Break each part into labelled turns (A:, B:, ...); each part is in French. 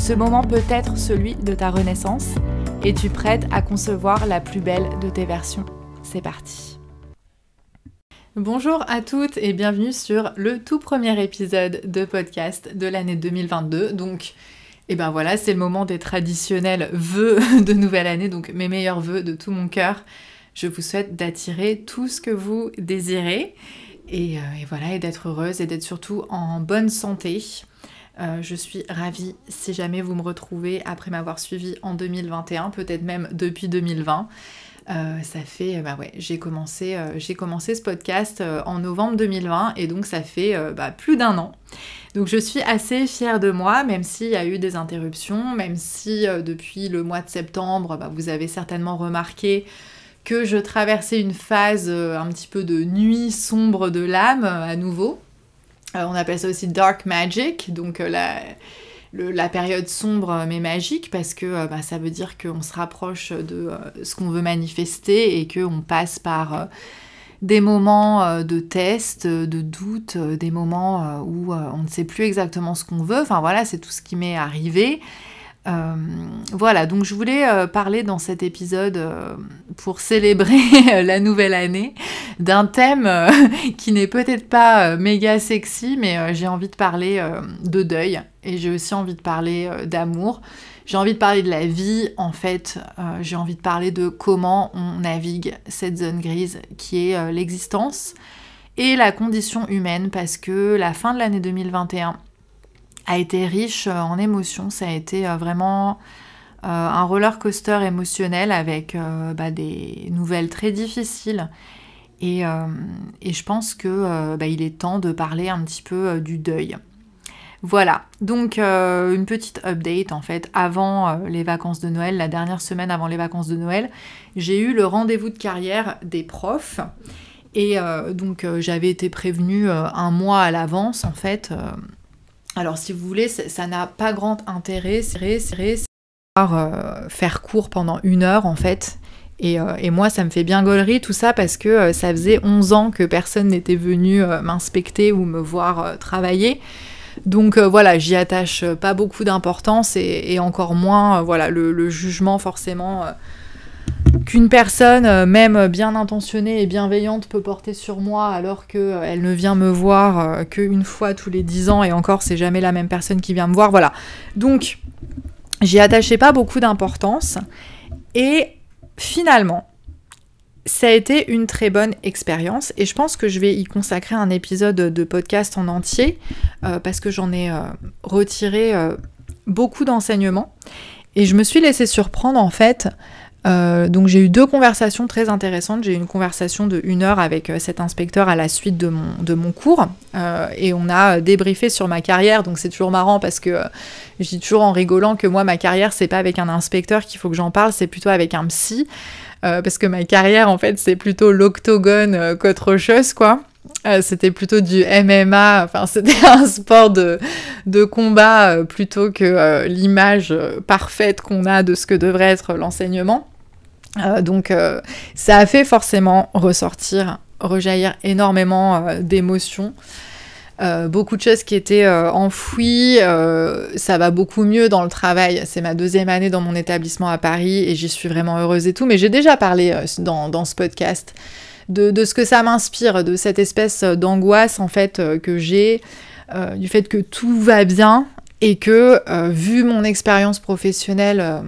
A: Ce moment peut être celui de ta renaissance. Es-tu prête à concevoir la plus belle de tes versions C'est parti Bonjour à toutes et bienvenue sur le tout premier épisode de podcast de l'année 2022. Donc, et eh ben voilà, c'est le moment des traditionnels vœux de nouvelle année, donc mes meilleurs vœux de tout mon cœur. Je vous souhaite d'attirer tout ce que vous désirez et, euh, et voilà, et d'être heureuse et d'être surtout en bonne santé. Euh, je suis ravie si jamais vous me retrouvez après m'avoir suivi en 2021, peut-être même depuis 2020. Euh, ça fait, bah ouais, j'ai commencé, euh, ce podcast en novembre 2020 et donc ça fait bah, plus d'un an. Donc je suis assez fière de moi, même s'il y a eu des interruptions, même si depuis le mois de septembre, bah, vous avez certainement remarqué que je traversais une phase un petit peu de nuit sombre de l'âme à nouveau. Euh, on appelle ça aussi dark magic, donc euh, la, période sombre mais magique, parce que bah, ça veut dire qu'on se rapproche de ce qu'on veut manifester et qu'on passe par des moments de test, de doute, des moments où on ne sait plus exactement ce qu'on veut. Enfin voilà, c'est tout ce qui m'est arrivé. Euh, voilà, donc je voulais euh, parler dans cet épisode euh, pour célébrer la nouvelle année d'un thème qui n'est peut-être pas méga sexy, mais j'ai envie de parler de deuil et j'ai aussi envie de parler d'amour. J'ai envie de parler de la vie, en fait, j'ai envie de parler de comment on navigue cette zone grise qui est l'existence et la condition humaine, parce que la fin de l'année 2021 a été riche euh, en émotions. Ça a été euh, vraiment euh, un roller coaster émotionnel avec bah, des nouvelles très difficiles. Et, je pense que bah, il est temps de parler un petit peu du deuil. Voilà, donc une petite update en fait avant les vacances de Noël, la dernière semaine avant les vacances de Noël, j'ai eu le rendez-vous de carrière des profs. Et donc j'avais été prévenue un mois à l'avance en fait alors si vous voulez, ça n'a pas grand intérêt, c'est euh, faire court pendant une heure en fait. Euh, et, moi, ça me fait bien gaulerie tout ça parce que euh, ça faisait 11 ans que personne n'était venu m'inspecter ou me voir travailler. Donc voilà, j'y attache pas beaucoup d'importance et, encore moins voilà le jugement forcément qu'une personne, euh, même bien intentionnée et bienveillante, peut porter sur moi alors qu'elle euh, ne vient me voir euh, qu'une fois tous les dix ans et encore c'est jamais la même personne qui vient me voir. Voilà. Donc j'y attachais pas beaucoup d'importance et finalement ça a été une très bonne expérience et je pense que je vais y consacrer un épisode de podcast en entier parce que j'en ai retiré beaucoup d'enseignements et je me suis laissée surprendre en fait euh, donc j'ai eu deux conversations très intéressantes. J'ai eu une conversation de une heure avec euh, cet inspecteur à la suite de mon, de mon cours euh, et on a débriefé sur ma carrière. Donc c'est toujours marrant parce que je dis toujours en rigolant que moi ma carrière c'est pas avec un inspecteur qu'il faut que j'en parle, c'est plutôt avec un psy parce que ma carrière en fait c'est plutôt l'octogone qu'autre chose quoi. c'était plutôt du MMA, enfin c'était un sport de, de combat plutôt que l'image parfaite qu'on a de ce que devrait être l'enseignement. Euh, donc euh, ça a fait forcément ressortir, rejaillir énormément euh, d'émotions. beaucoup de choses qui étaient enfouies, ça va beaucoup mieux dans le travail. C'est ma deuxième année dans mon établissement à Paris et j'y suis vraiment heureuse et tout. Mais j'ai déjà parlé dans, ce podcast de, de, ce que ça m'inspire, de cette espèce d'angoisse en fait que j'ai, du fait que tout va bien et que vu mon expérience professionnelle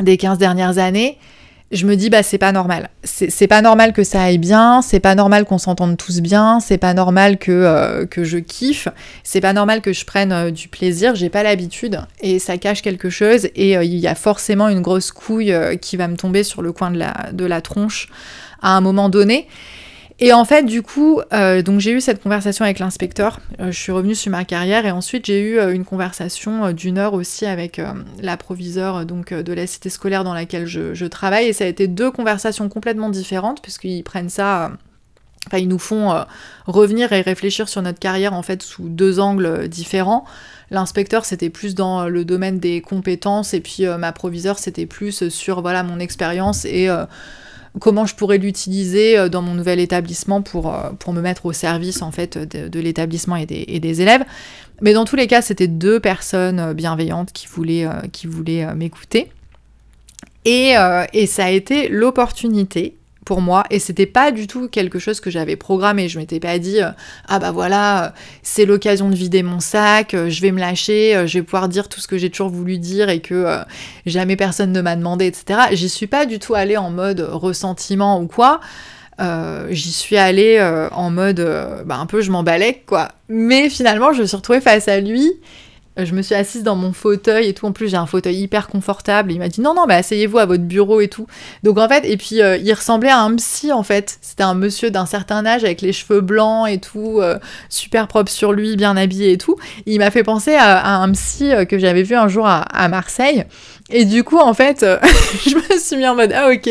A: des 15 dernières années, je me dis bah c'est pas normal. C'est pas normal que ça aille bien, c'est pas normal qu'on s'entende tous bien, c'est pas normal que, euh, que je kiffe, c'est pas normal que je prenne euh, du plaisir, j'ai pas l'habitude et ça cache quelque chose et euh, il y a forcément une grosse couille qui va me tomber sur le coin de la, de la tronche à un moment donné. Et en fait, du coup, euh, donc j'ai eu cette conversation avec l'inspecteur. Euh, je suis revenue sur ma carrière et ensuite j'ai eu euh, une conversation d'une heure aussi avec la proviseure de la cité scolaire dans laquelle je, travaille. Et ça a été deux conversations complètement différentes puisqu'ils prennent ça. Enfin, ils nous font revenir et réfléchir sur notre carrière en fait sous deux angles différents. L'inspecteur c'était plus dans le domaine des compétences et puis ma proviseure c'était plus sur voilà mon expérience et comment je pourrais l'utiliser euh, dans mon nouvel établissement pour, euh, pour me mettre au service en fait de, l'établissement et des, et des, élèves. Mais dans tous les cas, c'était deux personnes euh, bienveillantes qui voulaient, m'écouter. Et, ça a été l'opportunité pour moi et c'était pas du tout quelque chose que j'avais programmé. Je m'étais pas dit ah bah voilà, c'est l'occasion de vider mon sac, je vais me lâcher, je vais pouvoir dire tout ce que j'ai toujours voulu dire et que jamais personne ne m'a demandé, etc. J'y suis pas du tout allée en mode ressentiment ou quoi. j'y suis allée en mode bah, un peu je m'emballais quoi. Mais finalement je me suis retrouvée face à lui je me suis assise dans mon fauteuil et tout. En plus, j'ai un fauteuil hyper confortable. Il m'a dit non, non, bah asseyez-vous à votre bureau et tout. Donc en fait, et puis euh, il ressemblait à un psy en fait. C'était un monsieur d'un certain âge avec les cheveux blancs et tout, euh, super propre sur lui, bien habillé et tout. Il m'a fait penser à, un psy euh, que j'avais vu un jour à Marseille. Et du coup, en fait, euh, je me suis mis en mode ah ok.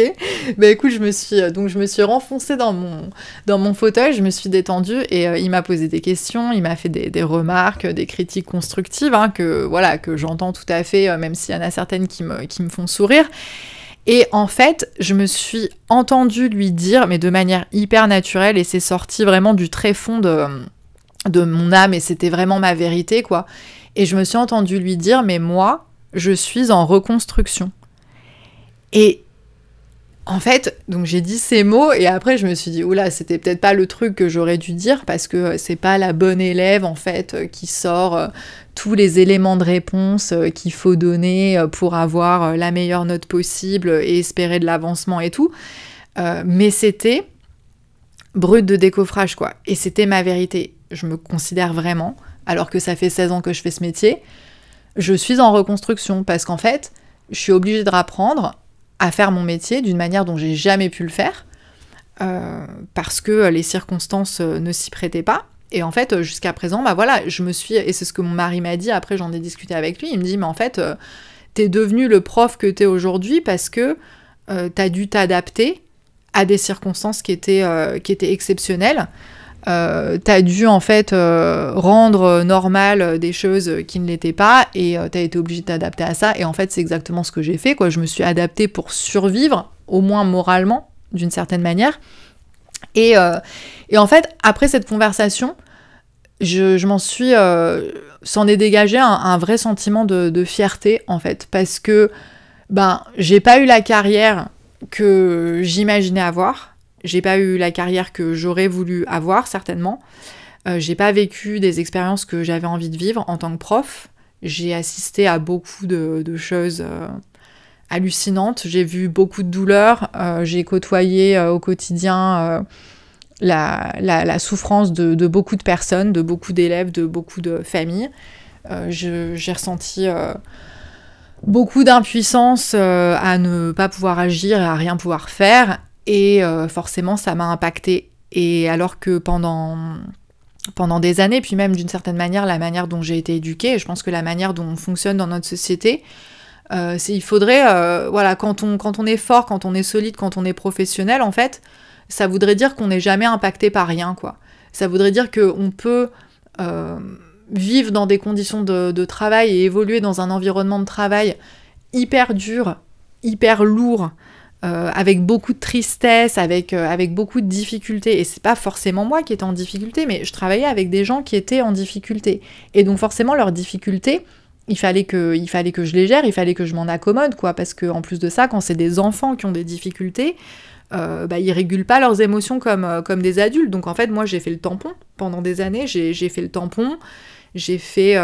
A: Bah écoute, je me suis euh, donc je me suis renfoncée dans mon dans mon fauteuil, je me suis détendue et euh, il m'a posé des questions, il m'a fait des, remarques, des critiques constructives hein, que voilà que j'entends tout à fait, même s'il y en a certaines qui me qui me font sourire. Et en fait, je me suis entendue lui dire, mais de manière hyper naturelle, et c'est sorti vraiment du très fond de, de mon âme, et c'était vraiment ma vérité, quoi. Et je me suis entendue lui dire, mais moi, je suis en reconstruction. Et en fait, donc j'ai dit ces mots et après je me suis dit oula, c'était peut-être pas le truc que j'aurais dû dire parce que c'est pas la bonne élève en fait qui sort euh, tous les éléments de réponse euh, qu'il faut donner euh, pour avoir la meilleure note possible et espérer de l'avancement et tout. mais c'était brut de décoffrage quoi. Et c'était ma vérité. Je me considère vraiment, alors que ça fait 16 ans que je fais ce métier, je suis en reconstruction parce qu'en fait, je suis obligée de rapprendre à faire mon métier d'une manière dont j'ai jamais pu le faire euh, parce que les circonstances euh, ne s'y prêtaient pas. Et en fait, jusqu'à présent, bah voilà, je me suis, et c'est ce que mon mari m'a dit, après j'en ai discuté avec lui, il me dit, mais en fait, euh, t'es devenu le prof que t'es aujourd'hui parce que t'as dû t'adapter à des circonstances qui étaient, qui étaient exceptionnelles. Euh, t'as dû en fait euh, rendre normal des choses qui ne l'étaient pas et euh, t'as été obligé de t'adapter à ça. Et en fait c'est exactement ce que j'ai fait quoi. Je me suis adaptée pour survivre au moins moralement d'une certaine manière. Et, et, en fait après cette conversation je, m'en suis s'en est dégagé un, vrai sentiment de, de, fierté en fait. Parce que ben j'ai pas eu la carrière que j'imaginais avoir j'ai pas eu la carrière que j'aurais voulu avoir, certainement. Euh, j'ai pas vécu des expériences que j'avais envie de vivre en tant que prof. J'ai assisté à beaucoup de, choses euh, hallucinantes. J'ai vu beaucoup de douleurs. Euh, j'ai côtoyé au quotidien la, souffrance de, de, beaucoup de personnes, de beaucoup d'élèves, de beaucoup de familles. j'ai ressenti beaucoup d'impuissance à ne pas pouvoir agir et à rien pouvoir faire. Et euh, forcément, ça m'a impacté. Et alors que pendant, pendant des années, puis même d'une certaine manière, la manière dont j'ai été éduquée, je pense que la manière dont on fonctionne dans notre société, euh, il faudrait, euh, voilà, quand on, quand on est fort, quand on est solide, quand on est professionnel, en fait, ça voudrait dire qu'on n'est jamais impacté par rien, quoi. Ça voudrait dire qu'on peut vivre dans des conditions de, travail et évoluer dans un environnement de travail hyper dur, hyper lourd, euh, avec beaucoup de tristesse, avec, euh, avec beaucoup de difficultés. Et c'est pas forcément moi qui étais en difficulté, mais je travaillais avec des gens qui étaient en difficulté. Et donc forcément, leurs difficultés, il fallait, que, il fallait que je les gère, il fallait que je m'en accommode, quoi. Parce que en plus de ça, quand c'est des enfants qui ont des difficultés, euh, bah, ils régulent pas leurs émotions comme, euh, comme des adultes. Donc en fait, moi, j'ai fait le tampon pendant des années, j'ai fait le tampon, j'ai fait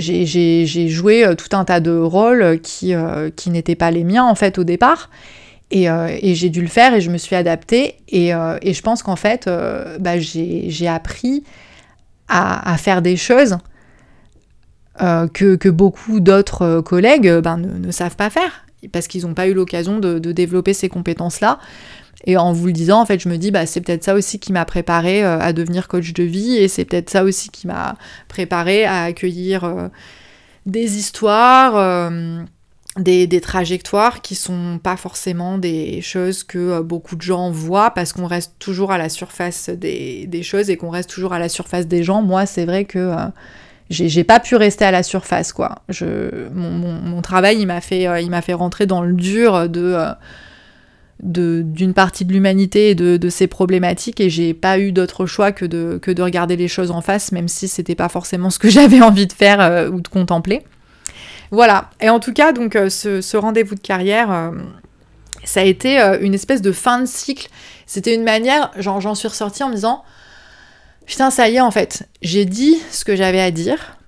A: j'ai joué euh, tout un tas de rôles qui, euh, qui n'étaient pas les miens en fait au départ. Et, j'ai dû le faire et je me suis adaptée. Et, je pense qu'en fait, bah, j'ai appris à, faire des choses que, beaucoup d'autres collègues ben, ne, savent pas faire parce qu'ils n'ont pas eu l'occasion de, développer ces compétences-là. Et en vous le disant, en fait, je me dis, bah, c'est peut-être ça aussi qui m'a préparé euh, à devenir coach de vie, et c'est peut-être ça aussi qui m'a préparé à accueillir euh, des histoires, euh, des, trajectoires qui sont pas forcément des choses que beaucoup de gens voient, parce qu'on reste toujours à la surface des, choses et qu'on reste toujours à la surface des gens. Moi, c'est vrai que j'ai pas pu rester à la surface, quoi. Je, mon, travail, il m'a fait, il m'a fait rentrer dans le dur de d'une partie de l'humanité et de, ses problématiques et j'ai pas eu d'autre choix que de, que de regarder les choses en face, même si c'était pas forcément ce que j'avais envie de faire euh, ou de contempler. Voilà, et en tout cas, donc euh, ce, rendez-vous de carrière, euh, ça a été une espèce de fin de cycle. C'était une manière, j'en suis ressortie en me disant, putain, ça y est en fait, j'ai dit ce que j'avais à dire,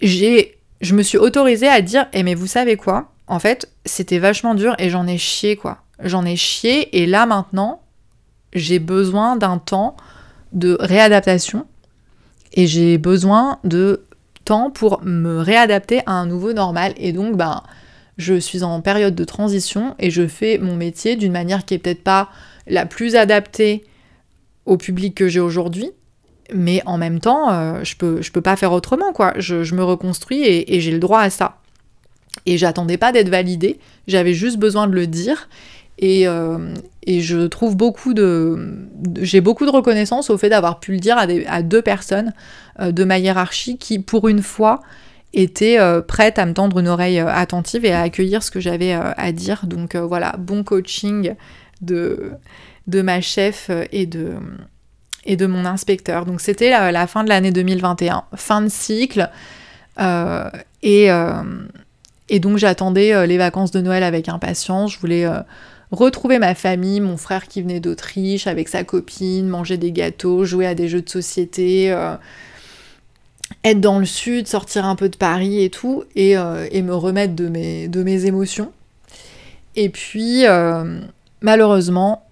A: j'ai, je me suis autorisée à dire, eh mais vous savez quoi? En fait, c'était vachement dur et j'en ai chié quoi j'en ai chié et là maintenant, j'ai besoin d'un temps de réadaptation et j'ai besoin de temps pour me réadapter à un nouveau normal et donc ben je suis en période de transition et je fais mon métier d'une manière qui est peut-être pas la plus adaptée au public que j'ai aujourd'hui, mais en même temps, euh, je, peux, je peux pas faire autrement, quoi. Je, me reconstruis et, j'ai le droit à ça. Et j'attendais pas d'être validée, j'avais juste besoin de le dire. Euh, et, je trouve beaucoup de. J'ai beaucoup de reconnaissance au fait d'avoir pu le dire à, deux personnes euh, de ma hiérarchie qui, pour une fois, étaient euh, prêtes à me tendre une oreille attentive et à accueillir ce que j'avais à dire. Donc voilà, bon coaching de, de ma chef et de, et de mon inspecteur. Donc c'était la, fin de l'année 2021, fin de cycle. et, et donc j'attendais les vacances de Noël avec impatience. Je voulais retrouver ma famille, mon frère qui venait d'Autriche avec sa copine, manger des gâteaux, jouer à des jeux de société, euh, être dans le sud, sortir un peu de Paris et tout, et, euh, me remettre de mes, émotions. Et puis, euh, malheureusement,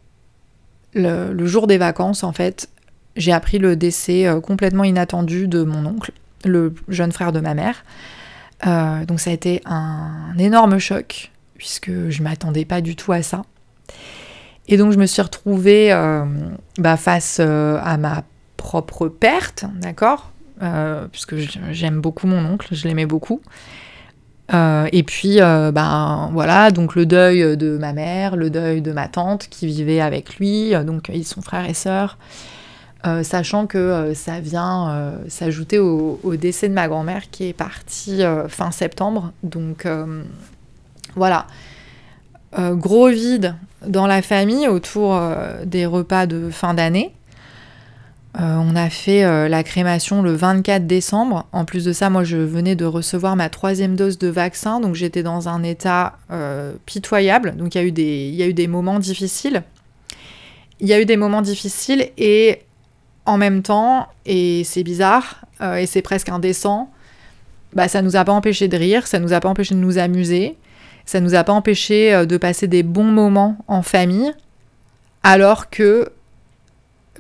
A: le, jour des vacances, en fait, j'ai appris le décès complètement inattendu de mon oncle, le jeune frère de ma mère. donc ça a été un énorme choc puisque je m'attendais pas du tout à ça. Et donc je me suis retrouvée euh, bah, face euh, à ma propre perte, d'accord euh, Puisque j'aime beaucoup mon oncle, je l'aimais beaucoup. et puis, ben voilà, donc le deuil de ma mère, le deuil de ma tante qui vivait avec lui, donc ils sont frères et sœurs. sachant que ça vient s'ajouter au, décès de ma grand-mère qui est partie fin septembre. Donc voilà. Gros vide dans la famille autour euh, des repas de fin d'année. Euh, on a fait la crémation le 24 décembre. En plus de ça, moi, je venais de recevoir ma troisième dose de vaccin, donc j'étais dans un état pitoyable. Donc il y, a eu des, il y a eu des moments difficiles. Il y a eu des moments difficiles et en même temps, et c'est bizarre, et c'est presque indécent, bah, ça nous a pas empêché de rire, ça nous a pas empêché de nous amuser. Ça nous a pas empêché euh, de passer des bons moments en famille, alors que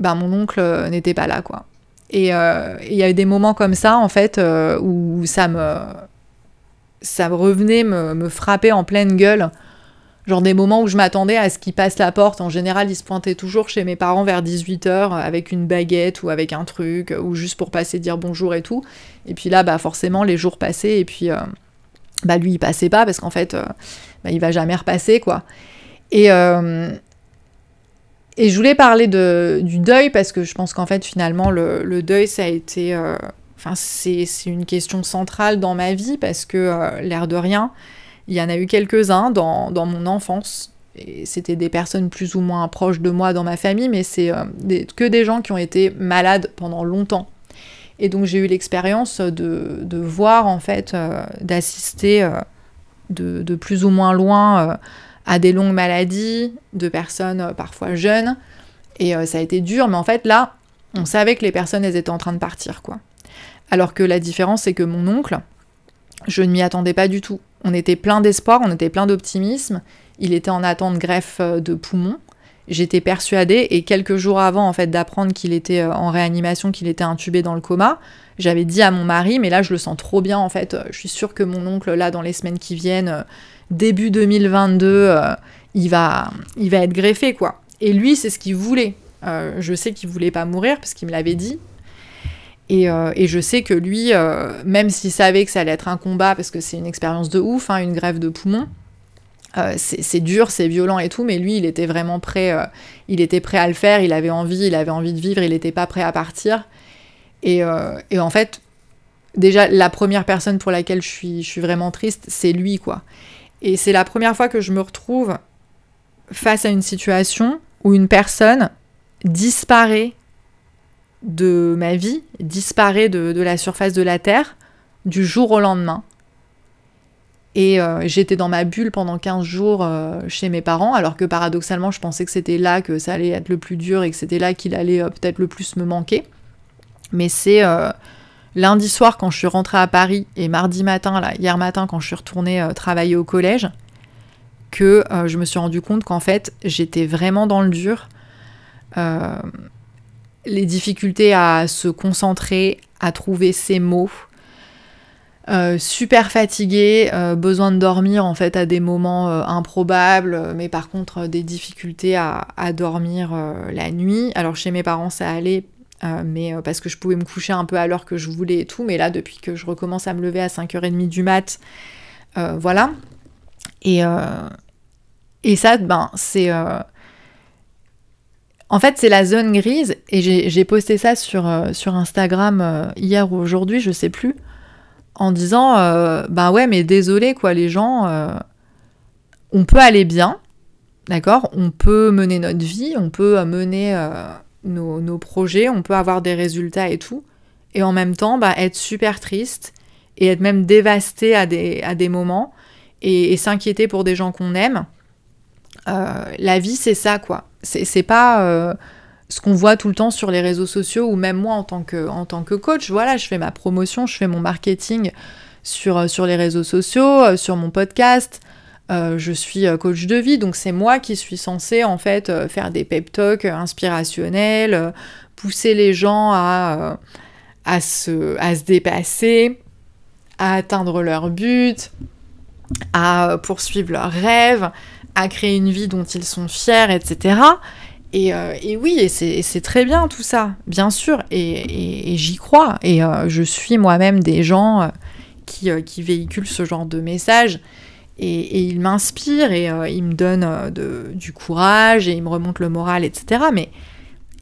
A: ben, mon oncle euh, n'était pas là, quoi. Et euh, il y a eu des moments comme ça, en fait, où ça me, ça revenait me, me, frapper en pleine gueule. Genre des moments où je m'attendais à ce qu'il passe la porte. En général, il se pointait toujours chez mes parents vers 18h avec une baguette ou avec un truc, ou juste pour passer dire bonjour et tout. Et puis là, bah forcément, les jours passaient et puis bah lui il passait pas parce qu'en fait euh, bah, il va jamais repasser quoi. Et, euh, et je voulais parler de, du deuil parce que je pense qu'en fait finalement le, deuil ça a été... Euh, enfin c'est une question centrale dans ma vie parce que l'air de rien, il y en a eu quelques-uns dans, dans, mon enfance. Et c'était des personnes plus ou moins proches de moi dans ma famille, mais c'est que des gens qui ont été malades pendant longtemps. Et donc j'ai eu l'expérience de, voir en fait, euh, d'assister euh, de, plus ou moins loin euh, à des longues maladies de personnes parfois jeunes. Et ça a été dur, mais en fait là, on savait que les personnes elles étaient en train de partir quoi. Alors que la différence c'est que mon oncle, je ne m'y attendais pas du tout. On était plein d'espoir, on était plein d'optimisme. il était en attente de greffe de poumon. J'étais persuadée, et quelques jours avant en fait d'apprendre qu'il était en réanimation, qu'il était intubé dans le coma, j'avais dit à mon mari, mais là je le sens trop bien en fait, je suis sûre que mon oncle là dans les semaines qui viennent, début 2022, il, va, il va être greffé quoi. Et lui c'est ce qu'il voulait. je sais qu'il voulait pas mourir parce qu'il me l'avait dit, euh, et, je sais que lui, euh, même s'il savait que ça allait être un combat, parce que c'est une expérience de ouf, hein, une grève de poumon, euh, c'est dur, c'est violent et tout, mais lui, il était vraiment prêt, il était prêt à le faire, il avait envie, il avait envie de vivre, il n'était pas prêt à partir. Et, en fait, déjà, la première personne pour laquelle je suis, je suis vraiment triste, c'est lui, quoi. Et c'est la première fois que je me retrouve face à une situation où une personne disparaît de ma vie disparaît de, la surface de la Terre du jour au lendemain. Et euh, j'étais dans ma bulle pendant 15 jours euh, chez mes parents, alors que paradoxalement, je pensais que c'était là que ça allait être le plus dur et que c'était là qu'il allait euh, peut-être le plus me manquer. Mais c'est lundi soir quand je suis rentrée à Paris et mardi matin, hier matin, quand je suis retournée travailler au collège, que je me suis rendu compte qu'en fait, j'étais vraiment dans le dur les difficultés à se concentrer, à trouver ses mots. Euh, super fatiguée, euh, besoin de dormir en fait à des moments euh, improbables, mais par contre des difficultés à, dormir la nuit. Alors chez mes parents ça allait, mais parce que je pouvais me coucher un peu à l'heure que je voulais et tout, mais là depuis que je recommence à me lever à 5h30 du mat, voilà. Et, et ça, ben c'est en fait, c'est la zone grise, et j'ai posté ça sur, sur Instagram hier ou aujourd'hui, je sais plus, en disant euh, Bah ouais, mais désolé, quoi, les gens, on peut aller bien, d'accord On peut mener notre vie, on peut mener nos, projets, on peut avoir des résultats et tout, et en même temps, bah, être super triste et être même dévasté à des, à des moments et s'inquiéter pour des gens qu'on aime. la vie, c'est ça, quoi c'est pas euh, ce qu'on voit tout le temps sur les réseaux sociaux ou même moi en tant que, coach. Voilà, je fais ma promotion, je fais mon marketing sur, euh, les réseaux sociaux, euh, sur mon podcast. je suis coach de vie, donc c'est moi qui suis censée en fait faire des pep talks inspirationnels, pousser les gens à, à, se, à se dépasser, à atteindre leur but, à poursuivre leurs rêves, à créer une vie dont ils sont fiers, etc. Euh, et, oui, et c'est très bien tout ça, bien sûr, et, j'y crois. Et euh, je suis moi-même des gens euh, qui, véhiculent ce genre de messages, et, ils m'inspirent, et ils me donnent du courage, et ils me remontent le moral, etc. Mais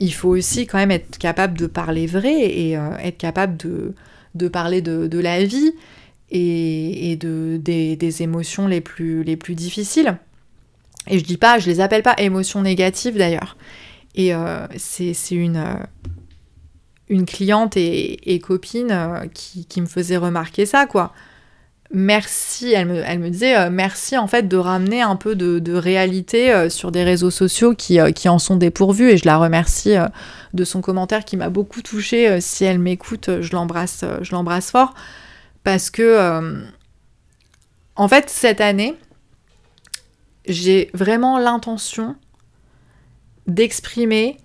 A: il faut aussi quand même être capable de parler vrai, et être capable de, parler de, de, la vie, et, de, des, des, émotions les plus, les plus difficiles. Et je dis pas, je les appelle pas émotions négatives d'ailleurs. Et euh, c'est une, euh, une cliente et, copine euh, qui, me faisait remarquer ça, quoi. Merci, elle me, elle me disait merci en fait de ramener un peu de, réalité sur des réseaux sociaux qui, qui, en sont dépourvus et je la remercie de son commentaire qui m'a beaucoup touchée. si elle m'écoute, je l'embrasse, je l'embrasse fort parce que en fait cette année, j'ai vraiment l'intention d'exprimer,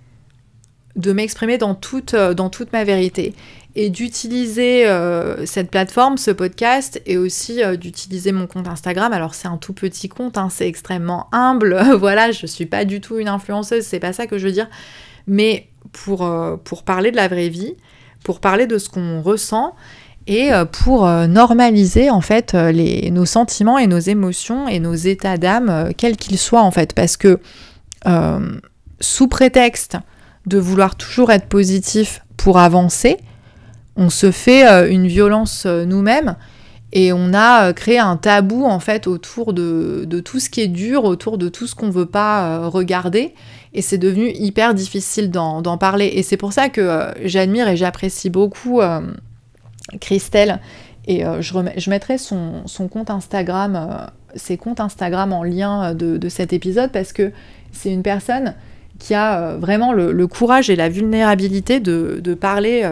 A: de m'exprimer dans toute, euh, ma vérité et d'utiliser euh, cette plateforme, ce podcast, et aussi euh, d'utiliser mon compte Instagram. Alors c'est un tout petit compte, hein, c'est extrêmement humble, voilà, je suis pas du tout une influenceuse, c'est pas ça que je veux dire, mais pour parler de la vraie vie, pour parler de ce qu'on ressent, et euh, pour euh, normaliser en fait euh, nos sentiments et nos émotions et nos états d'âme, quels qu'ils soient en fait, parce que sous prétexte de vouloir toujours être positif pour avancer, on se fait une violence nous-mêmes et on a créé un tabou en fait autour de, tout ce qui est dur, autour de tout ce qu'on veut pas regarder et c'est devenu hyper difficile d'en parler. Et c'est pour ça que j'admire et j'apprécie beaucoup Christelle. Et euh, je, mettrai son, compte Instagram, euh, ses comptes Instagram en lien euh, de, cet épisode parce que c'est une personne qui a vraiment le, courage et la vulnérabilité de, parler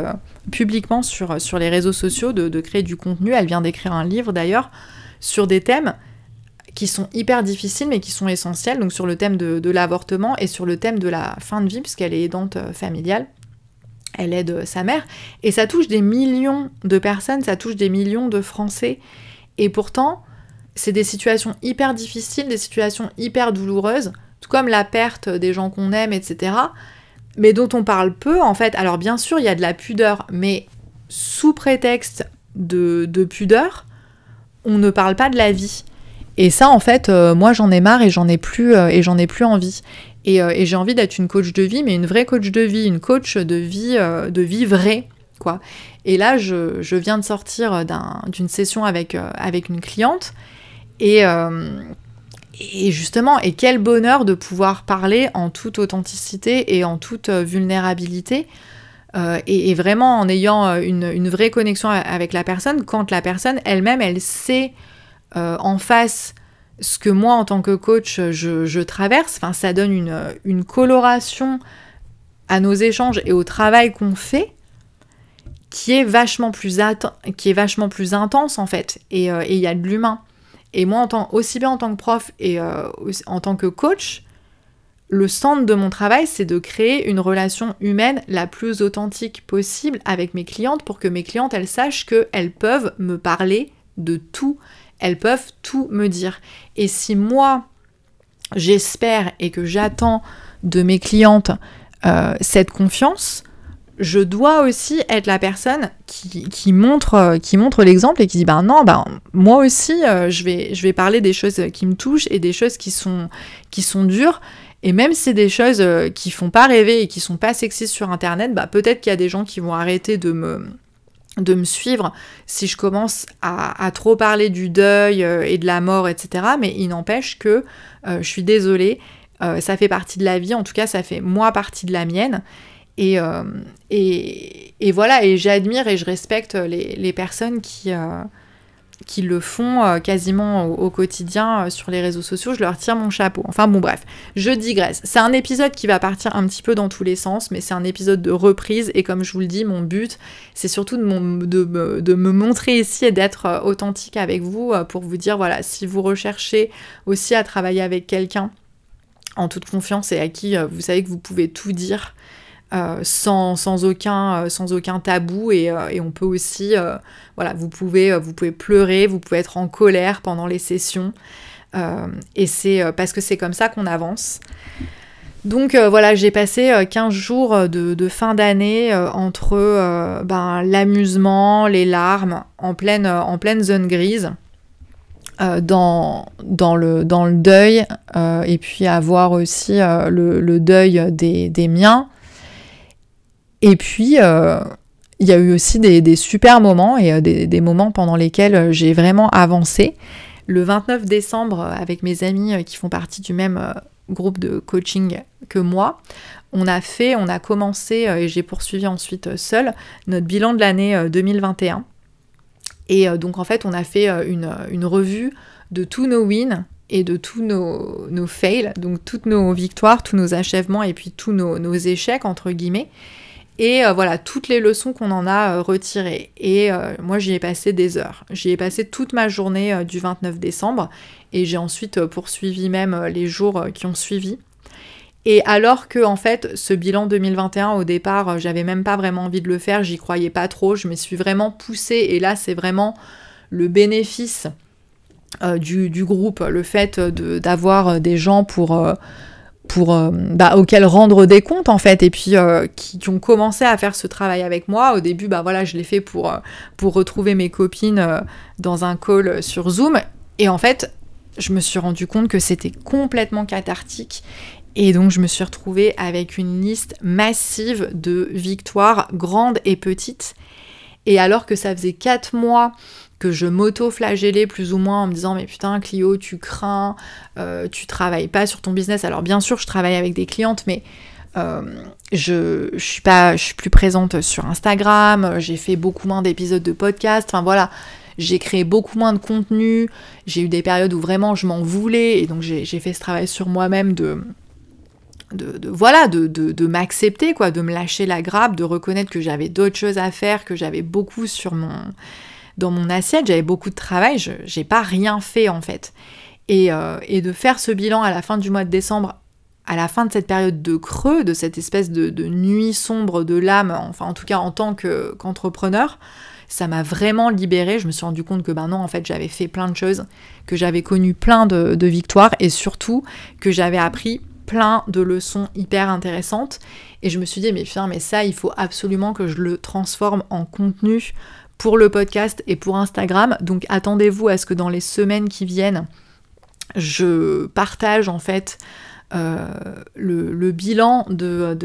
A: publiquement sur, sur, les réseaux sociaux, de, créer du contenu. Elle vient d'écrire un livre d'ailleurs sur des thèmes qui sont hyper difficiles mais qui sont essentielles, donc sur le thème de, l'avortement et sur le thème de la fin de vie, puisqu'elle est aidante familiale. Elle aide sa mère. Et ça touche des millions de personnes, ça touche des millions de Français. Et pourtant, c'est des situations hyper difficiles, des situations hyper douloureuses, tout comme la perte des gens qu'on aime, etc. Mais dont on parle peu, en fait. Alors bien sûr, il y a de la pudeur, mais sous prétexte de, de pudeur, on ne parle pas de la vie. Et ça, en fait, euh, moi, j'en ai marre et j'en ai plus euh, et j'en ai plus envie. Euh, et, j'ai envie d'être une coach de vie, mais une vraie coach de vie, une coach de vie, de vie vraie, quoi. Et là, je, je viens de sortir d'une session avec, avec une cliente et, et justement, et quel bonheur de pouvoir parler en toute authenticité et en toute vulnérabilité. et, vraiment en ayant une, une, vraie connexion avec la personne, quand la personne elle-même, elle sait euh, en face ce que moi en tant que coach je, traverse, enfin ça donne une, coloration à nos échanges et au travail qu'on fait qui est vachement plus qui est vachement plus intense en fait. Euh, et il y a de l'humain. Et moi en tant, aussi bien en tant que prof et euh, en tant que coach le centre de mon travail c'est de créer une relation humaine la plus authentique possible avec mes clientes pour que mes clientes elles sachent qu'elles peuvent me parler de tout elles peuvent tout me dire. Et si moi, j'espère et que j'attends de mes clientes euh, cette confiance, je dois aussi être la personne qui, montre, euh, qui montre l'exemple et qui dit ben non, ben moi aussi euh, je, vais, je vais parler des choses qui me touchent et des choses qui sont, qui sont dures. Et même si c'est des choses qui font pas rêver et qui sont pas sexistes sur internet, bah peut-être qu'il y a des gens qui vont arrêter de me, de me suivre si je commence à, trop parler du deuil euh, et de la mort, etc. Mais il n'empêche que euh, je suis désolée, euh, ça fait partie de la vie, en tout cas ça fait moi partie de la mienne. Et, et, voilà, et j'admire et je respecte les, les personnes qui, qui le font euh, quasiment au, quotidien euh, sur les réseaux sociaux, je leur tire mon chapeau. Enfin bon bref, je digresse. C'est un épisode qui va partir un petit peu dans tous les sens, mais c'est un épisode de reprise et comme je vous le dis, mon but c'est surtout de, me montrer ici et d'être euh, authentique avec vous pour vous dire voilà, si vous recherchez aussi à travailler avec quelqu'un en toute confiance et à qui vous savez que vous pouvez tout dire, euh, sans, aucun, euh, sans aucun tabou et, euh, on peut aussi, voilà, vous pouvez, pleurer, vous pouvez être en colère pendant les sessions et c'est parce que c'est comme ça qu'on avance. Donc voilà, j'ai passé 15 jours de, fin d'année entre ben, l'amusement, les larmes, en pleine, en pleine zone grise. dans, le, deuil et puis avoir aussi le, deuil des miens, et puis, euh, il y a eu aussi des, super moments et euh, des, moments pendant lesquels euh, j'ai vraiment avancé. Le 29 décembre, avec mes amis qui font partie du même groupe de coaching que moi, on a fait, on a commencé et j'ai poursuivi ensuite seul notre bilan de l'année 2021. Et donc en fait, on a fait une, revue de tous nos wins et de tous nos, nos, fails, donc toutes nos victoires, tous nos achèvements et puis tous nos échecs, entre guillemets et euh, voilà toutes les leçons qu'on en a euh, retirées. Et euh, moi j'y ai passé des heures. J'y ai passé toute ma journée du 29 décembre et j'ai ensuite poursuivi même les jours qui ont suivi. Et alors que en fait ce bilan 2021 au départ j'avais même pas vraiment envie de le faire, j'y croyais pas trop, je me suis vraiment poussée et là c'est vraiment le bénéfice du, du, groupe, le fait d'avoir des gens pour pour euh, bah, auxquels rendre des comptes en fait et puis euh, qui, ont commencé à faire ce travail avec moi. Au début bah voilà je l'ai fait pour euh, pour retrouver mes copines dans un call sur Zoom. Et en fait je me suis rendu compte que c'était complètement cathartique. Et donc je me suis retrouvée avec une liste massive de victoires grandes et petites. Et alors que ça faisait 4 mois que je m'auto-flagellais plus ou moins en me disant mais putain Clio tu crains, euh, tu travailles pas sur ton business. Alors bien sûr je travaille avec des clientes mais euh, je, suis pas je suis plus présente sur Instagram, j'ai fait beaucoup moins d'épisodes de podcast, enfin voilà, j'ai créé beaucoup moins de contenu, j'ai eu des périodes où vraiment je m'en voulais. Et donc j'ai fait ce travail sur moi-même de, de, voilà de, de m'accepter quoi de me lâcher la grappe de reconnaître que j'avais d'autres choses à faire que j'avais beaucoup sur mon dans mon assiette, j'avais beaucoup de travail, je j'ai pas rien fait en fait. Et, et, de faire ce bilan à la fin du mois de décembre, à la fin de cette période de creux, de cette espèce de, nuit sombre de l'âme, enfin en tout cas en tant qu'entrepreneur, ça m'a vraiment libérée. Je me suis rendu compte que ben non, en fait, j'avais fait plein de choses, que j'avais connu plein de, de victoires et surtout que j'avais appris plein de leçons hyper intéressantes. Et je me suis dit, mais putain, mais ça, il faut absolument que je le transforme en contenu pour le podcast et pour Instagram. Donc attendez-vous à ce que dans les semaines qui viennent, je partage en fait euh, le, bilan de,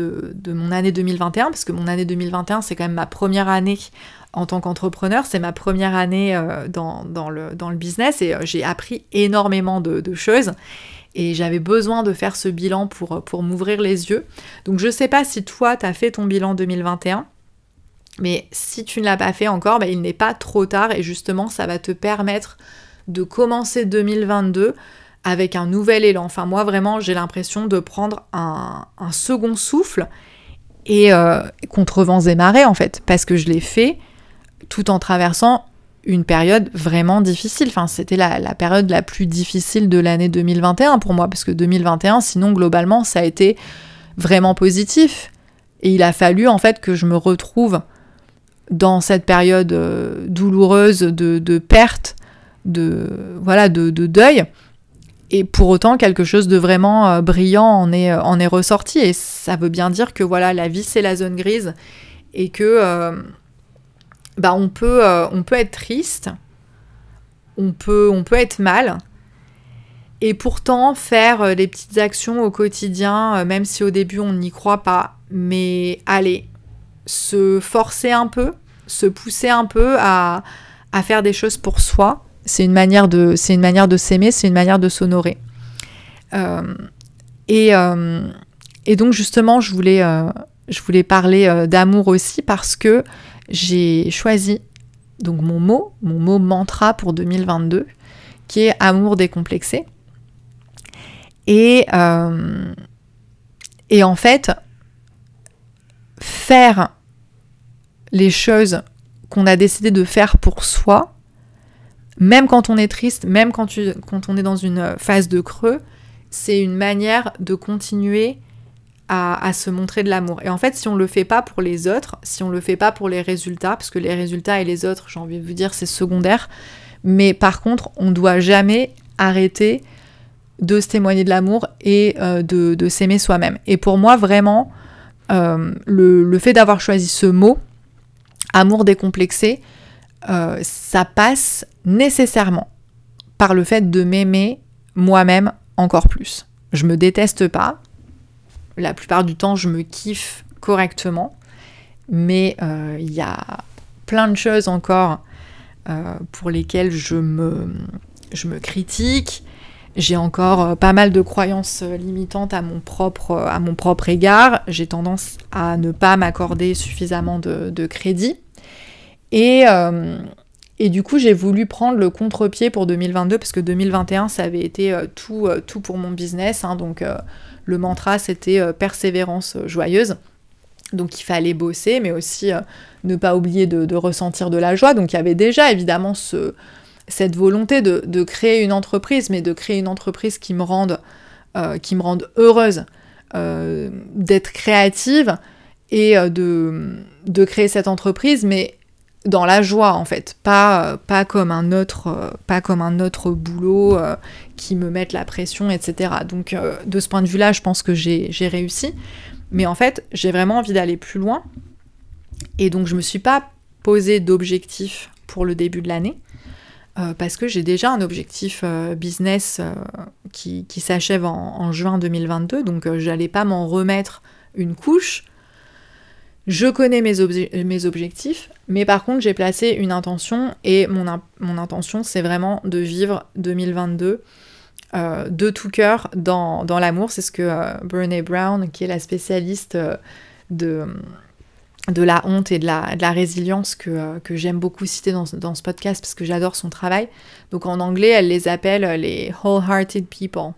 A: mon année 2021, parce que mon année 2021, c'est quand même ma première année en tant qu'entrepreneur, c'est ma première année euh, dans, le, business et euh, j'ai appris énormément de, choses et j'avais besoin de faire ce bilan pour, m'ouvrir les yeux. Donc je sais pas si toi, tu as fait ton bilan 2021. Mais si tu ne l'as pas fait encore, bah, il n'est pas trop tard et justement ça va te permettre de commencer 2022 avec un nouvel élan. Enfin moi vraiment j'ai l'impression de prendre un, second souffle et euh, contre vents et marées en fait parce que je l'ai fait tout en traversant une période vraiment difficile. Enfin, c'était la, la, période la plus difficile de l'année 2021 pour moi, parce que 2021, sinon, globalement, ça a été vraiment positif. Et il a fallu, en fait, que je me retrouve dans cette période euh, douloureuse de, perte, de, voilà, de, de, deuil. Et pour autant, quelque chose de vraiment euh, brillant en est, en est ressorti. Et ça veut bien dire que, voilà, la vie, c'est la zone grise. Et que... Euh, bah on peut, euh, on peut être triste, on peut, on peut être mal, et pourtant faire euh, les petites actions au quotidien, euh, même si au début on n'y croit pas, mais allez, se forcer un peu, se pousser un peu à, faire des choses pour soi, c'est une manière de, s'aimer, c'est une manière de s'honorer. et, et, donc justement, je voulais, voulais parler d'amour aussi parce que j'ai choisi donc mon mot, mon mot mantra pour 2022, qui est amour décomplexé. Euh, et en fait, faire les choses qu'on a décidé de faire pour soi, même quand on est triste, même quand, quand on est dans une phase de creux, c'est une manière de continuer à, se montrer de l'amour. Et en fait, si on le fait pas pour les autres, si on le fait pas pour les résultats, parce que les résultats et les autres, j'ai envie de vous dire, c'est secondaire, mais par contre, on doit jamais arrêter de se témoigner de l'amour et euh, de, s'aimer soi-même. Et pour moi, vraiment, euh, le, fait d'avoir choisi ce mot, amour décomplexé, euh, ça passe nécessairement par le fait de m'aimer moi-même encore plus. Je me déteste pas, la plupart du temps, je me kiffe correctement, mais euh, il y a plein de choses encore euh, pour lesquelles je me, je me critique. J'ai encore euh, pas mal de croyances limitantes à mon propre, à mon propre égard. J'ai tendance à ne pas m'accorder suffisamment de, crédit. Et, et, du coup, j'ai voulu prendre le contre-pied pour 2022 parce que 2021, ça avait été tout, tout pour mon business. Hein, donc, le mantra, c'était euh, persévérance euh, joyeuse. Donc il fallait bosser, mais aussi euh, ne pas oublier de, ressentir de la joie. Donc il y avait déjà évidemment cette volonté de, créer une entreprise, mais de créer une entreprise qui me rende, qui me rende heureuse, d'être créative et de, de, créer cette entreprise, mais dans la joie en fait, pas, pas, comme, un autre, pas comme un autre boulot euh, qui me mette la pression, etc. Donc euh, de ce point de vue-là, je pense que j'ai réussi. Mais en fait, j'ai vraiment envie d'aller plus loin. Et donc je me suis pas posé d'objectif pour le début de l'année. Euh, parce que j'ai déjà un objectif business qui, qui s'achève en, juin 2022, donc j'allais pas m'en remettre une couche je connais mes, mes, objectifs, mais par contre j'ai placé une intention et mon, mon intention c'est vraiment de vivre 2022 euh, de tout cœur dans, l'amour. C'est ce que euh, Brené Brown, qui est la spécialiste euh, de, de la honte et de la, de la résilience que, que j'aime beaucoup citer dans, dans, ce podcast parce que j'adore son travail. Donc en anglais elle les appelle les wholehearted people.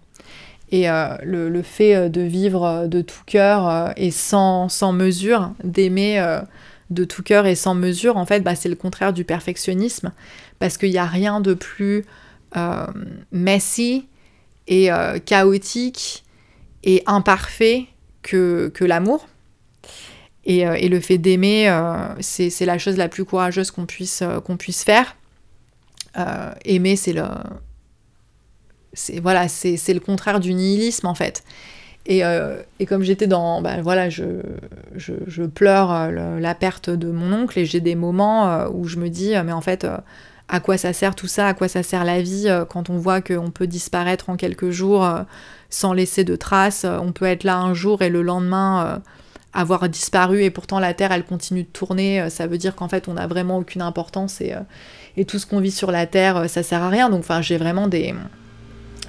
A: Et euh, le, fait euh, de vivre euh, de tout cœur et sans, sans mesure, d'aimer de tout cœur et sans mesure, en fait, bah, c'est le contraire du perfectionnisme. Parce qu'il n'y a rien de plus messy et chaotique et imparfait que, que l'amour. Et, et, le fait d'aimer, c'est la chose la plus courageuse qu'on puisse, qu'on puisse faire. aimer, c'est le, c'est voilà, le contraire du nihilisme en fait. Et, euh, et comme j'étais dans, bah, voilà, je, je, pleure euh, la perte de mon oncle et j'ai des moments euh, où je me dis, mais en fait, à quoi ça sert tout ça? À quoi ça sert la vie quand on voit qu'on peut disparaître en quelques jours sans laisser de traces? On peut être là un jour et le lendemain avoir disparu et pourtant la Terre elle continue de tourner. ça veut dire qu'en fait on n'a vraiment aucune importance et, et tout ce qu'on vit sur la Terre ça sert à rien. Donc enfin j'ai vraiment des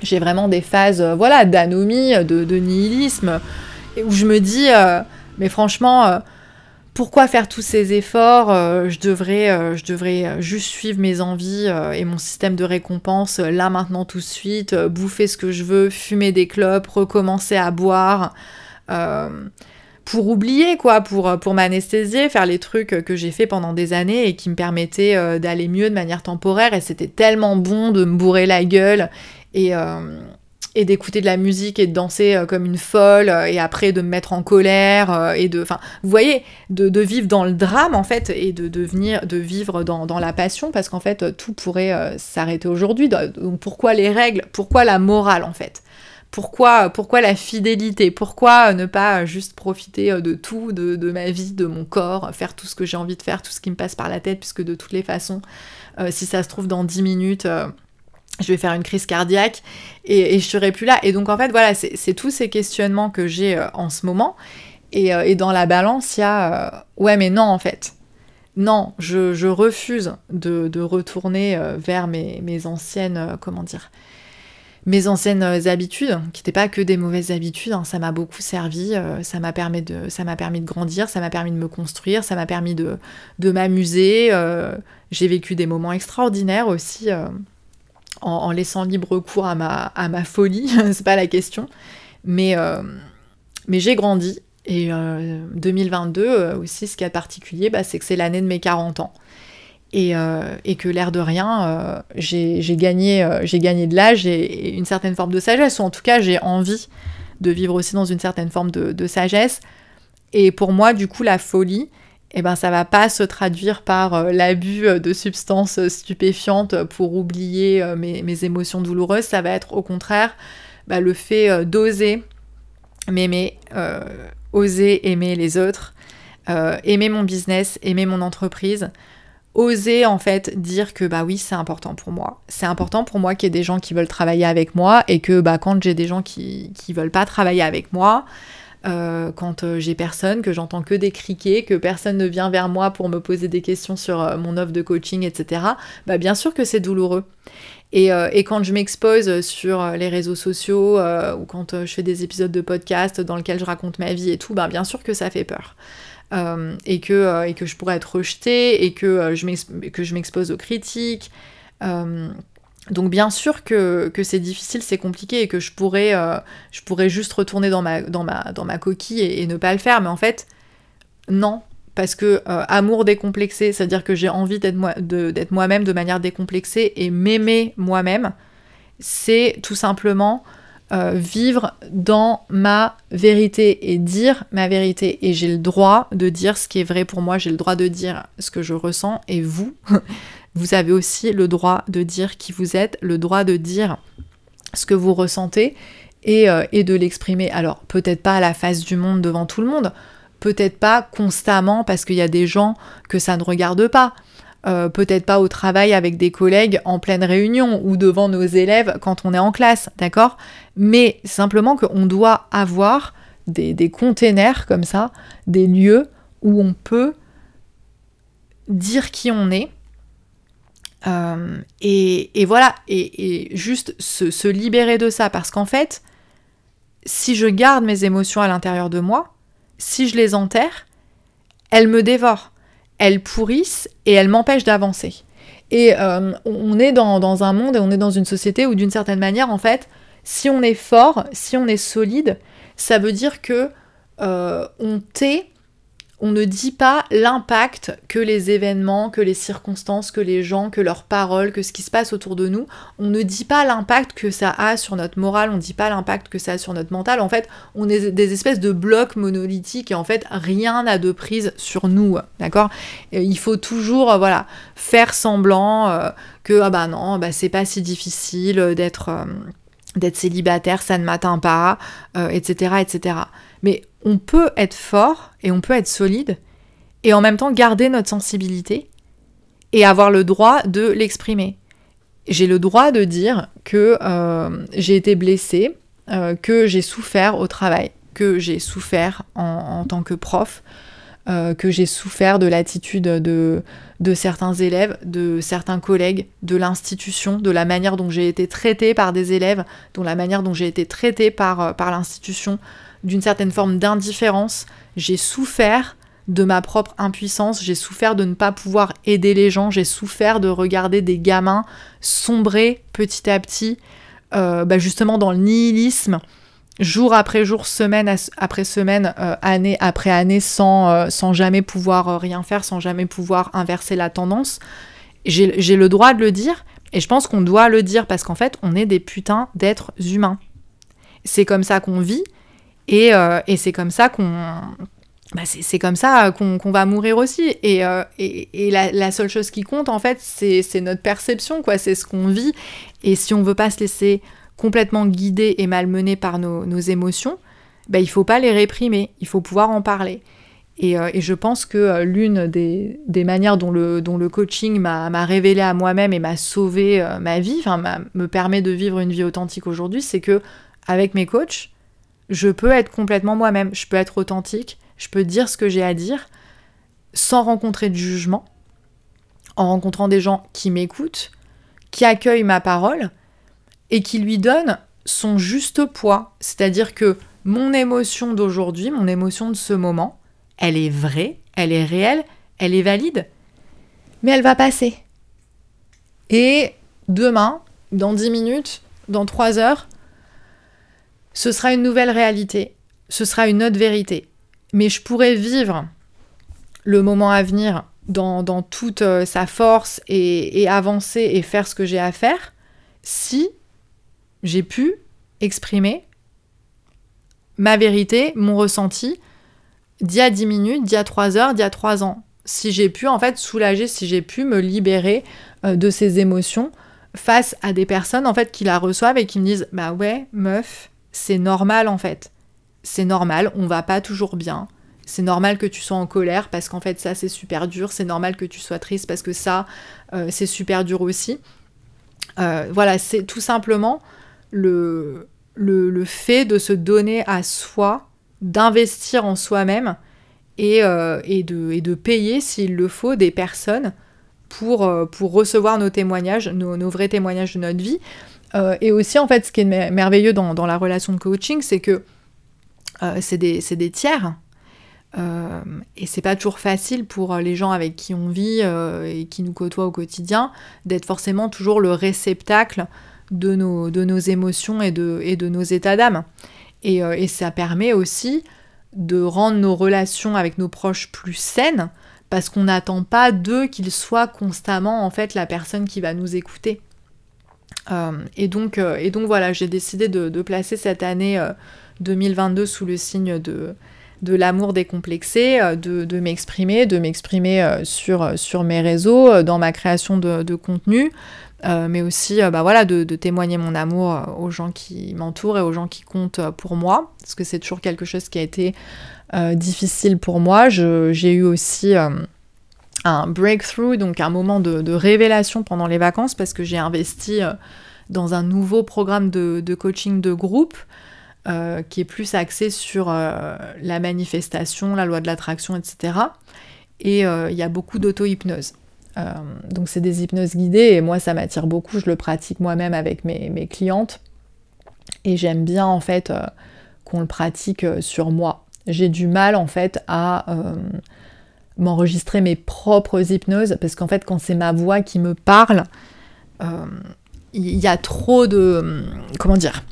A: j'ai vraiment des phases euh, voilà d'anomie, de, nihilisme, où je me dis, euh, mais franchement, euh, pourquoi faire tous ces efforts je, devrais, je devrais juste suivre mes envies et mon système de récompense là maintenant tout de suite, bouffer ce que je veux, fumer des clopes, recommencer à boire. Pour oublier quoi, pour, pour m'anesthésier, faire les trucs que j'ai fait pendant des années et qui me permettaient d'aller mieux de manière temporaire. Et c'était tellement bon de me bourrer la gueule et, euh, et d'écouter de la musique et de danser euh, comme une folle euh, et après de me mettre en colère et de enfin vous voyez de, de, vivre dans le drame en fait et de de vivre dans, la passion parce qu'en fait tout pourrait s'arrêter aujourd'hui. Pourquoi les règles? Pourquoi la morale en fait? Pourquoi, la fidélité? Pourquoi ne pas juste profiter de tout, de, ma vie, de mon corps, faire tout ce que j'ai envie de faire, tout ce qui me passe par la tête, puisque de toutes les façons, si ça se trouve dans 10 minutes, je vais faire une crise cardiaque et, je serai plus là. Et donc en fait voilà, c'est tous ces questionnements que j'ai euh, en ce moment. Euh, et, dans la balance, il y a euh, ouais mais non en fait. Non, je, refuse de, retourner vers mes, anciennes, comment dire, mes anciennes habitudes, qui n'étaient pas que des mauvaises habitudes, hein. ça m'a beaucoup servi, ça m'a permis, de, permis de grandir, ça m'a permis de me construire, ça m'a permis de, de m'amuser, j'ai vécu des moments extraordinaires aussi en, laissant libre cours à ma, à ma folie, c'est pas la question. Mais, euh, mais j'ai grandi. Et 2022 euh, euh, aussi, ce qui est particulier, bah, c'est que c'est l'année de mes 40 ans. Et, et que l'air de rien, j'ai gagné, j'ai gagné de l'âge et, une certaine forme de sagesse, ou en tout cas j'ai envie de vivre aussi dans une certaine forme de, sagesse. Et pour moi, du coup, la folie, eh ben ça va pas se traduire par euh, l'abus euh, de substances stupéfiantes pour oublier euh, mes, émotions douloureuses, ça va être au contraire bah, le fait d'oser m'aimer, oser aimer les autres, aimer mon business, aimer mon entreprise, oser en fait dire que bah oui c'est important pour moi. C'est important pour moi qu'il y ait des gens qui veulent travailler avec moi et que bah quand j'ai des gens qui, qui veulent pas travailler avec moi, euh, quand euh, j'ai personne, que j'entends que des criquets, que personne ne vient vers moi pour me poser des questions sur euh, mon offre de coaching, etc., bah bien sûr que c'est douloureux. Et, et, quand je m'expose sur les réseaux sociaux ou quand je fais des épisodes de podcast dans lesquels je raconte ma vie et tout, bah bien sûr que ça fait peur. Et, que, et que je pourrais être rejetée et que je m'expose aux critiques. Donc bien sûr que, c'est difficile, c'est compliqué et que je pourrais, euh, je pourrais juste retourner dans ma, dans ma, dans ma coquille et, ne pas le faire. Mais en fait, non. Parce que euh, amour décomplexé, c'est-à-dire que j'ai envie d'être moi, moi-même de manière décomplexée et m'aimer moi-même, c'est tout simplement euh, vivre dans ma vérité et dire ma vérité. Et j'ai le droit de dire ce qui est vrai pour moi, j'ai le droit de dire ce que je ressens. Et vous, vous avez aussi le droit de dire qui vous êtes, le droit de dire ce que vous ressentez et, euh, de l'exprimer. Alors peut-être pas à la face du monde devant tout le monde, peut-être pas constamment parce qu'il y a des gens que ça ne regarde pas. Euh, peut-être pas au travail avec des collègues en pleine réunion ou devant nos élèves quand on est en classe, d'accord? Mais simplement qu'on doit avoir des, des containers comme ça, des lieux où on peut dire qui on est, euh, et, voilà, et, juste se, libérer de ça, parce qu'en fait, si je garde mes émotions à l'intérieur de moi, si je les enterre, elles me dévorent, elles pourrissent et elles m'empêchent d'avancer. Et euh, on est dans, un monde et on est dans une société où d'une certaine manière, en fait, si on est fort, si on est solide, ça veut dire que euh, on tait on ne dit pas l'impact que les événements, que les circonstances, que les gens, que leurs paroles, que ce qui se passe autour de nous, on ne dit pas l'impact que ça a sur notre morale, on ne dit pas l'impact que ça a sur notre mental. En fait, on est des espèces de blocs monolithiques et en fait, rien n'a de prise sur nous, d'accord? Il faut toujours, euh, voilà, faire semblant euh, que, ah bah non, bah c'est pas si difficile d'être... Euh, d'être célibataire, ça ne m'atteint pas, etc., etc. Mais on peut être fort et on peut être solide et en même temps garder notre sensibilité et avoir le droit de l'exprimer. J'ai le droit de dire que euh, j'ai été blessée, euh, que j'ai souffert au travail, que j'ai souffert en, tant que prof, euh, que j'ai souffert de l'attitude de, de certains élèves, de certains collègues, de l'institution, de la manière dont j'ai été traitée par des élèves, de la manière dont j'ai été traitée par, par l'institution, d'une certaine forme d'indifférence. J'ai souffert de ma propre impuissance, j'ai souffert de ne pas pouvoir aider les gens, j'ai souffert de regarder des gamins sombrer petit à petit, euh, bah, justement dans le nihilisme, jour après jour, semaine après semaine, euh, année après année, sans, euh, sans jamais pouvoir rien faire, sans jamais pouvoir inverser la tendance. J'ai le droit de le dire, et je pense qu'on doit le dire parce qu'en fait, on est des putains d'êtres humains. C'est comme ça qu'on vit, euh, et, c'est comme ça qu'on bah c'est comme ça qu'on va mourir aussi. Et, euh, la, seule chose qui compte, en fait, c'est notre perception, quoi. C'est ce qu'on vit. Et si on veut pas se laisser complètement guider et malmener par nos, émotions, bah, il faut pas les réprimer. Il faut pouvoir en parler. Et, euh, je pense que l'une des, manières dont le, coaching m'a révélé à moi-même et m'a sauvé ma vie, enfin, me permet de vivre une vie authentique aujourd'hui, c'est que avec mes coachs, je peux être complètement moi-même, je peux être authentique, je peux dire ce que j'ai à dire sans rencontrer de jugement, en rencontrant des gens qui m'écoutent, qui accueillent ma parole et qui lui donnent son juste poids. C'est-à-dire que mon émotion d'aujourd'hui, mon émotion de ce moment, elle est vraie, elle est réelle, elle est valide, mais elle va passer. Et demain, dans 10 minutes, dans 3 heures, ce sera une nouvelle réalité, ce sera une autre vérité. Mais je pourrais vivre le moment à venir dans, toute euh, sa force et, avancer et faire ce que j'ai à faire si j'ai pu exprimer ma vérité, mon ressenti d'il y a 10 minutes, d'il y a 3 heures, d'il y a 3 ans. Si j'ai pu en fait soulager, si j'ai pu me libérer euh, de ces émotions face à des personnes en fait qui la reçoivent et qui me disent bah ouais meuf c'est normal en fait. C'est normal, on va pas toujours bien. C'est normal que tu sois en colère parce qu'en fait ça c'est super dur. C'est normal que tu sois triste parce que ça euh, c'est super dur aussi. Euh, voilà, c'est tout simplement le, le, fait de se donner à soi, d'investir en soi-même et, euh, et, de, et, de, payer s'il le faut des personnes pour, pour recevoir nos témoignages, nos, vrais témoignages de notre vie. Euh, et aussi, en fait, ce qui est merveilleux dans, la relation de coaching, c'est que euh, c'est des, tiers. Euh, et c'est pas toujours facile pour les gens avec qui on vit et qui nous côtoient au quotidien d'être forcément toujours le réceptacle de nos, de nos émotions et de, et de nos états d'âme. Et, et, ça permet aussi de rendre nos relations avec nos proches plus saines parce qu'on n'attend pas d'eux qu'ils soient constamment en fait la personne qui va nous écouter. Euh, et, donc, euh, et donc voilà, j'ai décidé de, placer cette année 2022 euh, sous le signe de, de l'amour décomplexé, de, m'exprimer, de m'exprimer sur, sur mes réseaux, dans ma création de, contenu, mais aussi bah voilà, de, témoigner mon amour aux gens qui m'entourent et aux gens qui comptent pour moi, parce que c'est toujours quelque chose qui a été difficile pour moi. J'ai eu aussi un breakthrough, donc un moment de, révélation pendant les vacances parce que j'ai investi euh, dans un nouveau programme de, coaching de groupe euh, qui est plus axé sur euh, la manifestation, la loi de l'attraction, etc. Et il y a beaucoup d'auto-hypnose. donc c'est des hypnoses guidées et moi ça m'attire beaucoup, je le pratique moi-même avec mes, mes, clientes et j'aime bien en fait qu'on le pratique sur moi. J'ai du mal en fait à m'enregistrer mes propres hypnoses, parce qu'en fait, quand c'est ma voix qui me parle, euh, il y a trop de... Comment dire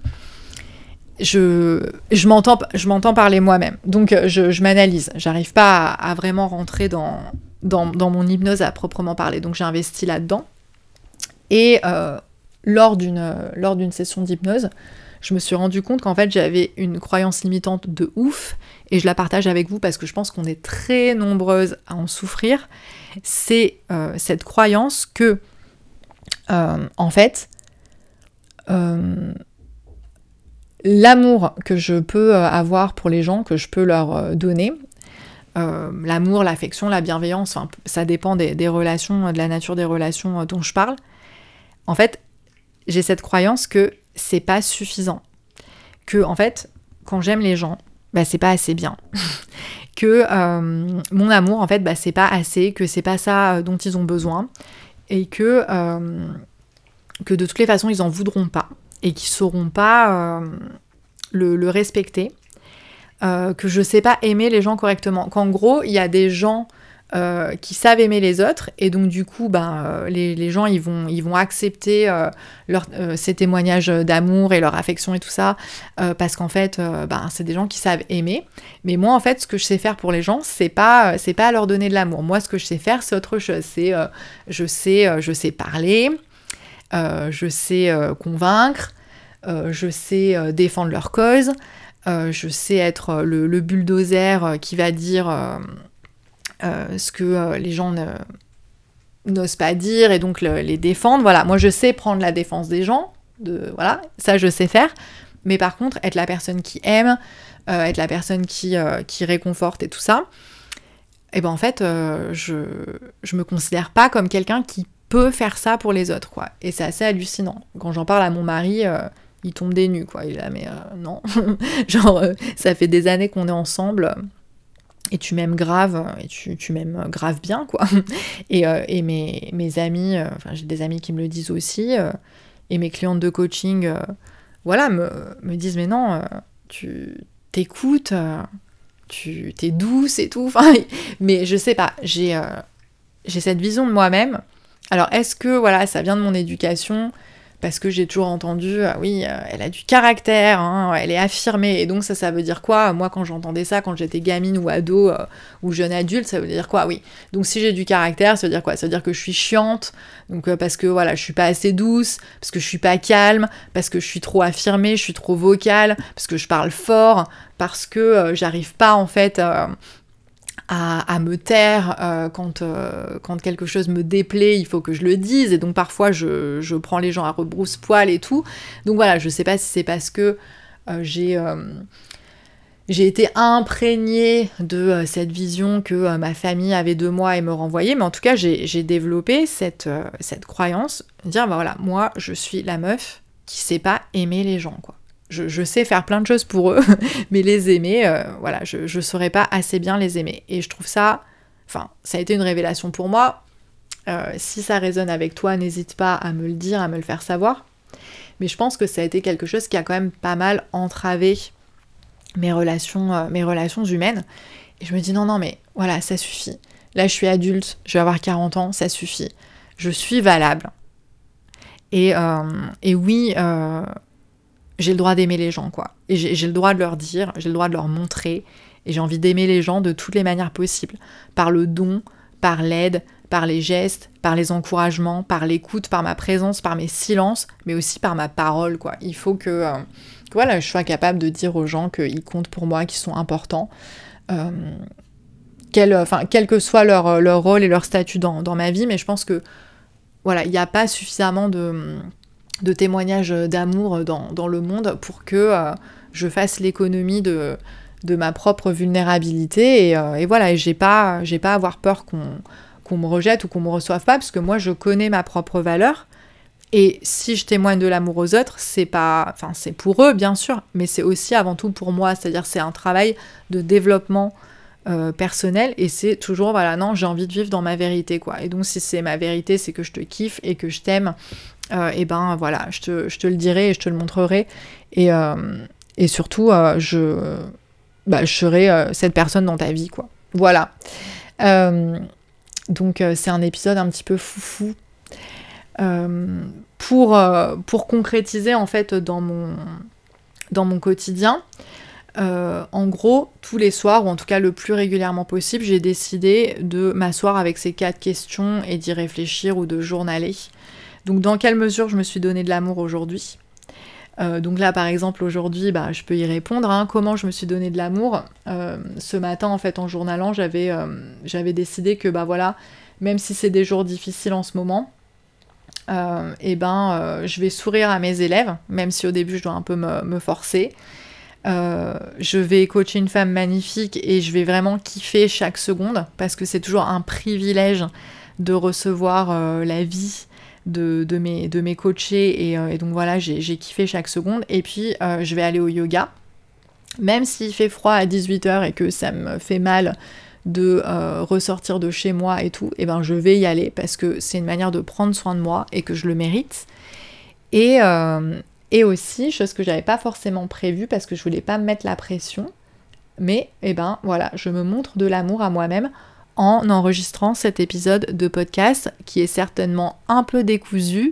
A: je, je m'entends parler moi-même. Donc je, je m'analyse. J'arrive pas à, vraiment rentrer dans, mon hypnose à proprement parler. Donc j'ai investi là-dedans. Et lors d'une session d'hypnose, je me suis rendu compte qu'en fait j'avais une croyance limitante de ouf et je la partage avec vous parce que je pense qu'on est très nombreuses à en souffrir. C'est euh, cette croyance que euh, en fait euh, l'amour que je peux avoir pour les gens, que je peux leur donner, l'amour, l'affection, la bienveillance, ça dépend des relations, de la nature des relations dont je parle. En fait, j'ai cette croyance que c'est pas suffisant. Que, en fait, quand j'aime les gens, bah, c'est pas assez bien. que euh, mon amour, en fait, bah, c'est pas assez, que c'est pas ça euh, dont ils ont besoin. Et que, euh, que de toutes les façons, ils en voudront pas. Et qu'ils sauront pas le, respecter. que je sais pas aimer les gens correctement. Qu'en gros, il y a des gens euh, qui savent aimer les autres. Et donc du coup ben, euh, les, gens ils vont, ils vont accepter euh, ces témoignages d'amour et leur affection et tout ça parce qu'en fait ben, c'est des gens qui savent aimer. Mais moi en fait ce que je sais faire pour les gens c'est pas c'est pas leur donner de l'amour. Moi ce que je sais faire c'est autre chose. C'est je sais je sais parler je sais convaincre je sais défendre leur cause je sais être le, bulldozer qui va dire euh, ce que euh, les gens n'osent pas dire et donc les défendre. Voilà, moi je sais prendre la défense des gens, de, voilà, ça je sais faire. Mais par contre, être la personne qui aime, euh, être la personne qui, qui réconforte et tout ça, et eh ben en fait, je, je me considère pas comme quelqu'un qui peut faire ça pour les autres, quoi. Et c'est assez hallucinant. Quand j'en parle à mon mari, il tombe des nues, quoi. Il est mais non. Genre, ça fait des années qu'on est ensemble et tu m'aimes grave, et tu, m'aimes grave bien, quoi. Et, euh, et mes, mes, amis, euh, j'ai des amis qui me le disent aussi, euh, et mes clientes de coaching, voilà, me, me, disent, mais non, tu t'écoutes, tu t'es douce et tout, enfin, mais je sais pas, j'ai cette vision de moi-même. Alors est-ce que, voilà, ça vient de mon éducation? Parce que j'ai toujours entendu, ah oui, euh, elle a du caractère, hein, elle est affirmée. Et donc ça, ça veut dire quoi? Moi, quand j'entendais ça, quand j'étais gamine ou ado euh, ou jeune adulte, ça veut dire quoi? Oui. Donc si j'ai du caractère, ça veut dire quoi? Ça veut dire que je suis chiante, donc euh, parce que voilà, je suis pas assez douce, parce que je suis pas calme, parce que je suis trop affirmée, je suis trop vocale, parce que je parle fort, parce que j'arrive pas en fait à, me taire euh, quand, euh, quand quelque chose me déplaît, il faut que je le dise, et donc parfois je, prends les gens à rebrousse-poil et tout. Donc voilà, je sais pas si c'est parce que euh, j'ai j'ai été imprégnée de cette vision que ma famille avait de moi et me renvoyait, mais en tout cas j'ai développé cette, cette croyance, dire bah voilà, moi je suis la meuf qui sait pas aimer les gens quoi je, sais faire plein de choses pour eux, mais les aimer, euh, voilà, je ne saurais pas assez bien les aimer. Et je trouve ça, enfin, ça a été une révélation pour moi. Euh, si ça résonne avec toi, n'hésite pas à me le dire, à me le faire savoir. Mais je pense que ça a été quelque chose qui a quand même pas mal entravé mes relations, euh, mes relations humaines. Et je me dis non, non, mais voilà, ça suffit. Là, je suis adulte, je vais avoir 40 ans, ça suffit. Je suis valable. Et, et oui, j'ai le droit d'aimer les gens, quoi. Et j'ai le droit de leur dire, j'ai le droit de leur montrer, et j'ai envie d'aimer les gens de toutes les manières possibles. Par le don, par l'aide, par les gestes, par les encouragements, par l'écoute, par ma présence, par mes silences, mais aussi par ma parole, quoi. Il faut que, euh, voilà, je sois capable de dire aux gens qu'ils comptent pour moi, qu'ils sont importants. Euh, quel, enfin, quel que soit leur, leur rôle et leur statut dans, dans ma vie, mais je pense que voilà, il n'y a pas suffisamment de de témoignages d'amour dans, le monde pour que euh, je fasse l'économie de, ma propre vulnérabilité. Et, euh, voilà, et j'ai pas, pas à avoir peur qu'on me rejette ou qu'on me reçoive pas, parce que moi je connais ma propre valeur. Et si je témoigne de l'amour aux autres, c'est pas, enfin c'est pour eux bien sûr, mais c'est aussi avant tout pour moi. C'est-à-dire c'est un travail de développement euh, personnel et c'est toujours voilà non j'ai envie de vivre dans ma vérité quoi. Et donc si c'est ma vérité, c'est que je te kiffe et que je t'aime euh, et ben voilà, je te, le dirai et je te le montrerai. Et, euh, surtout, euh, je, bah, je serai cette personne dans ta vie, quoi. Voilà. donc c'est un épisode un petit peu foufou. pour, pour concrétiser en fait dans mon, dans mon quotidien. En gros, tous les soirs, ou en tout cas le plus régulièrement possible, j'ai décidé de m'asseoir avec ces quatre questions et d'y réfléchir ou de journaler. Donc dans quelle mesure je me suis donné de l'amour aujourd'hui? Euh, donc là, par exemple, aujourd'hui, bah, je peux y répondre. Hein. comment je me suis donné de l'amour? Euh, Ce matin, en fait, en journalant, j'avais décidé que, bah voilà, même si c'est des jours difficiles en ce moment, et eh ben, je vais sourire à mes élèves, même si au début, je dois un peu me forcer. Euh, je vais coacher une femme magnifique et je vais vraiment kiffer chaque seconde parce que c'est toujours un privilège de recevoir euh, la vie de, mes, de mes coachés et, euh, et donc voilà, j'ai kiffé chaque seconde. Et puis je vais aller au yoga, même s'il fait froid à 18h et que ça me fait mal de ressortir de chez moi et tout, et eh ben je vais y aller parce que c'est une manière de prendre soin de moi et que je le mérite. Et, et aussi, chose que j'avais pas forcément prévue parce que je voulais pas me mettre la pression, mais eh ben voilà, je me montre de l'amour à moi-même en enregistrant cet épisode de podcast qui est certainement un peu décousu,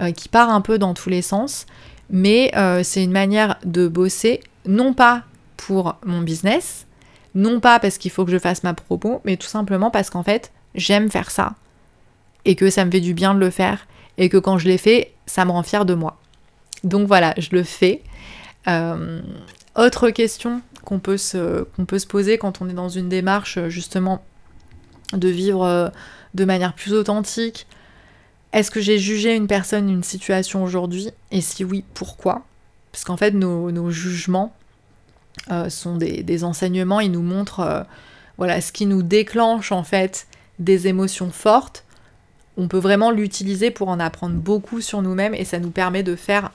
A: euh, qui part un peu dans tous les sens, mais euh, c'est une manière de bosser, non pas pour mon business, non pas parce qu'il faut que je fasse ma propos, mais tout simplement parce qu'en fait, j'aime faire ça, et que ça me fait du bien de le faire, et que quand je l'ai fait, ça me rend fière de moi. Donc voilà, je le fais. Euh, autre question qu'on peut se poser quand on est dans une démarche justement de vivre euh, de manière plus authentique. Est-ce que j'ai jugé une personne, une situation aujourd'hui? Et si oui, pourquoi? Parce qu'en fait, nos, jugements euh, sont des, enseignements, ils nous montrent voilà, ce qui nous déclenche en fait des émotions fortes. On peut vraiment l'utiliser pour en apprendre beaucoup sur nous-mêmes. Et ça nous permet de faire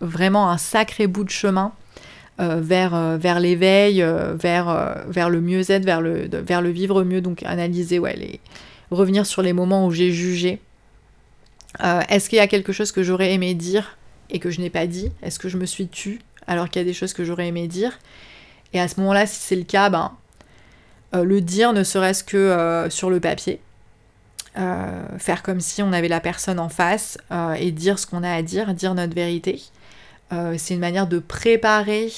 A: vraiment un sacré bout de chemin euh, vers, euh, vers l'éveil, euh, vers, vers le mieux-être, vers le, vers le vivre mieux, donc analyser, ouais, revenir sur les moments où j'ai jugé. Est-ce qu'il y a quelque chose que j'aurais aimé dire et que je n'ai pas dit? Est-ce que je me suis tue alors qu'il y a des choses que j'aurais aimé dire? Et à ce moment-là, si c'est le cas, ben, le dire ne serait-ce que sur le papier, faire comme si on avait la personne en face et dire ce qu'on a à dire, dire notre vérité. Euh, c'est une manière de préparer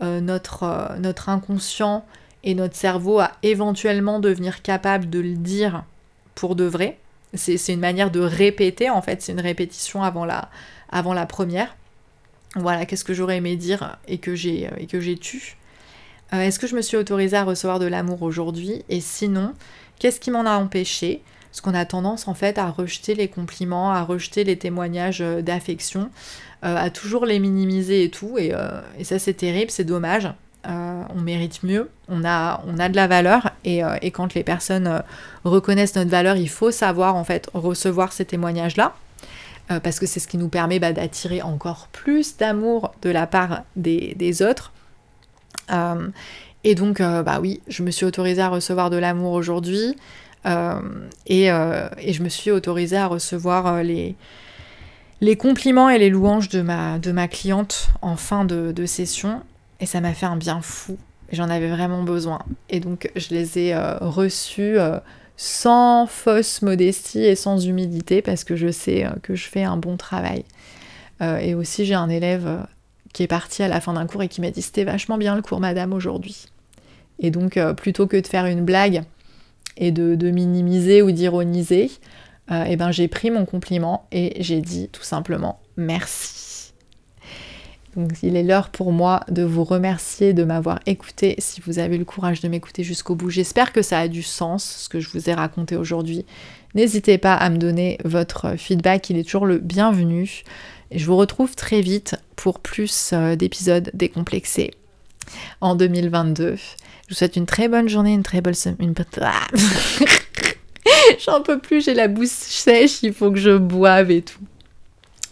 A: notre, notre inconscient et notre cerveau à éventuellement devenir capable de le dire pour de vrai. C'est une manière de répéter, en fait, c'est une répétition avant la, avant la première. Voilà, qu'est-ce que j'aurais aimé dire et que j'ai tu Est-ce que je me suis autorisée à recevoir de l'amour aujourd'hui? Et sinon, qu'est-ce qui m'en a empêché parce qu'on a tendance en fait à rejeter les compliments, à rejeter les témoignages euh, d'affection, euh, à toujours les minimiser et tout. Et, euh, ça c'est terrible, c'est dommage. on mérite mieux, on a, on a de la valeur et, quand les personnes reconnaissent notre valeur, il faut savoir en fait recevoir ces témoignages-là. parce que c'est ce qui nous permet bah, d'attirer encore plus d'amour de la part des, des autres. et donc, bah oui, je me suis autorisée à recevoir de l'amour aujourd'hui. Euh, euh, et, je me suis autorisée à recevoir euh, les, les compliments et les louanges de ma, de ma cliente en fin de, session. Et ça m'a fait un bien fou. J'en avais vraiment besoin. Et donc je les ai reçus sans fausse modestie et sans humilité parce que je sais que je fais un bon travail. et aussi j'ai un élève qui est parti à la fin d'un cours et qui m'a dit c'était vachement bien le cours madame aujourd'hui. Et donc plutôt que de faire une blague et de, minimiser ou d'ironiser, euh, eh ben j'ai pris mon compliment et j'ai dit tout simplement merci. Donc il est l'heure pour moi de vous remercier de m'avoir écouté si vous avez le courage de m'écouter jusqu'au bout. J'espère que ça a du sens ce que je vous ai raconté aujourd'hui. N'hésitez pas à me donner votre feedback, il est toujours le bienvenu. Et je vous retrouve très vite pour plus euh, d'épisodes décomplexés en 2022. Je vous souhaite une très bonne journée, une très bonne semaine. Ah. J'en peux plus, j'ai la bouche sèche, il faut que je boive et tout.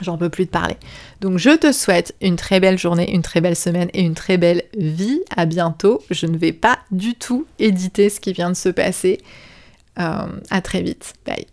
A: J'en peux plus de parler. Donc je te souhaite une très belle journée, une très belle semaine et une très belle vie. À bientôt. Je ne vais pas du tout éditer ce qui vient de se passer. Euh, à très vite. Bye.